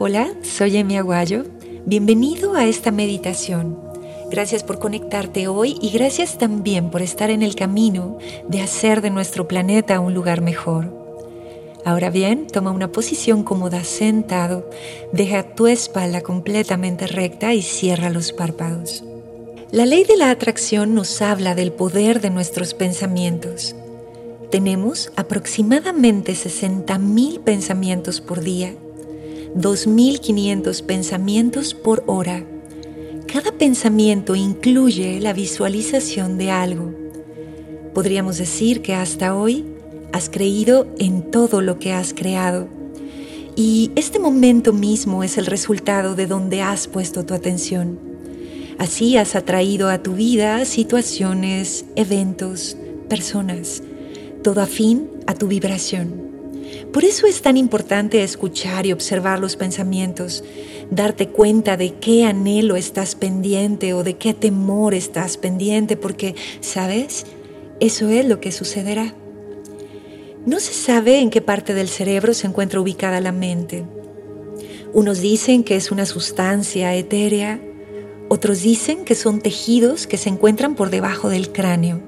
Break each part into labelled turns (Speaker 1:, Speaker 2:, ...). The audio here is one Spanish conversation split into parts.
Speaker 1: Hola, soy Emi Aguayo. Bienvenido a esta meditación. Gracias por conectarte hoy y gracias también por estar en el camino de hacer de nuestro planeta un lugar mejor. Ahora bien, toma una posición cómoda sentado, deja tu espalda completamente recta y cierra los párpados. La ley de la atracción nos habla del poder de nuestros pensamientos. Tenemos aproximadamente 60.000 pensamientos por día 2.500 pensamientos por hora. Cada pensamiento incluye la visualización de algo. Podríamos decir que hasta hoy has creído en todo lo que has creado. Y este momento mismo es el resultado de donde has puesto tu atención. Así has atraído a tu vida situaciones, eventos, personas, todo afín a tu vibración. Por eso es tan importante escuchar y observar los pensamientos, darte cuenta de qué anhelo estás pendiente o de qué temor estás pendiente, porque, ¿sabes? Eso es lo que sucederá. No se sabe en qué parte del cerebro se encuentra ubicada la mente. Unos dicen que es una sustancia etérea, otros dicen que son tejidos que se encuentran por debajo del cráneo.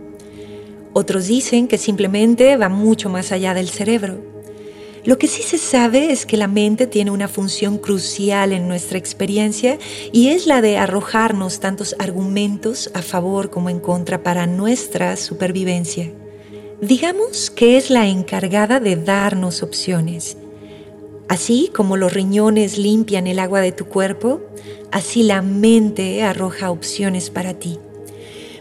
Speaker 1: Otros dicen que simplemente va mucho más allá del cerebro. Lo que sí se sabe es que la mente tiene una función crucial en nuestra experiencia y es la de arrojarnos tantos argumentos a favor como en contra para nuestra supervivencia. Digamos que es la encargada de darnos opciones. Así como los riñones limpian el agua de tu cuerpo, así la mente arroja opciones para ti.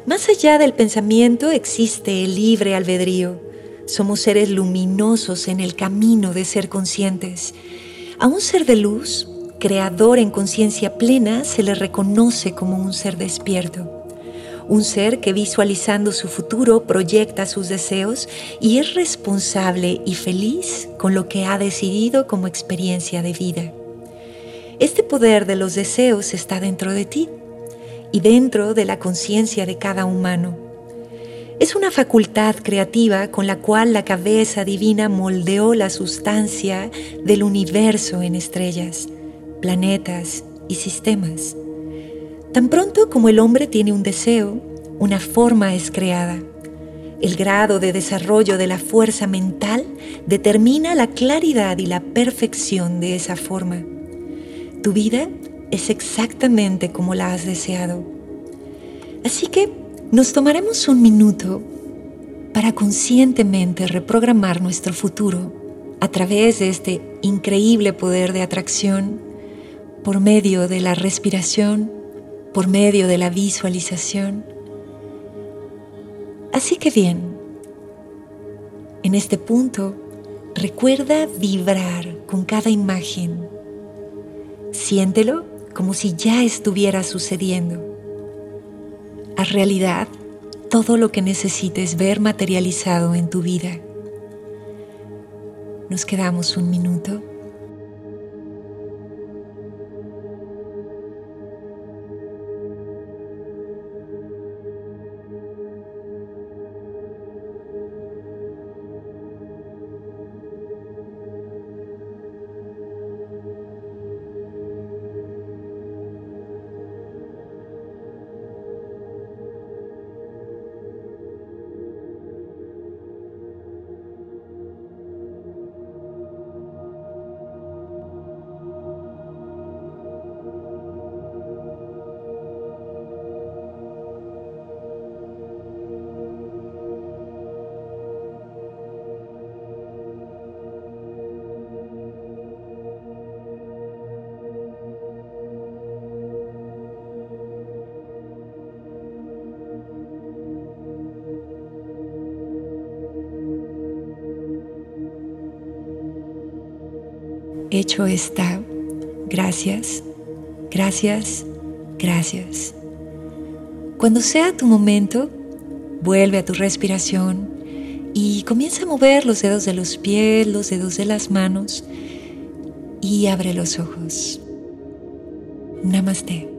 Speaker 1: Más allá del pensamiento existe el libre albedrío somos seres luminosos en el camino de ser conscientes. A un ser de luz, creador en conciencia plena, se le reconoce como un ser despierto. Un ser que visualizando su futuro proyecta sus deseos y es responsable y feliz con lo que ha decidido como experiencia de vida. Este poder de los deseos está dentro de ti y dentro de la conciencia de cada humano. Es una facultad creativa con la cual la cabeza divina moldeó la sustancia del universo en estrellas, planetas y sistemas. Tan pronto como el hombre tiene un deseo, una forma es creada. El grado de desarrollo de la fuerza mental determina la claridad y la perfección de esa forma. Tu vida es exactamente como la has deseado. Así que nos tomaremos un minuto para conscientemente reprogramar nuestro futuro a través de este increíble poder de atracción por medio de la respiración, por medio de la visualización. Así que bien, en este punto recuerda vibrar con cada imagen. Siéntelo como si ya estuviera sucediendo Haz realidad todo lo que necesites ver materializado en tu vida. Nos quedamos un minuto. Hecho está. Gracias, gracias, gracias. Cuando sea tu momento, vuelve a tu respiración y comienza a mover los dedos de los pies, los dedos de las manos y abre los ojos. Namaste.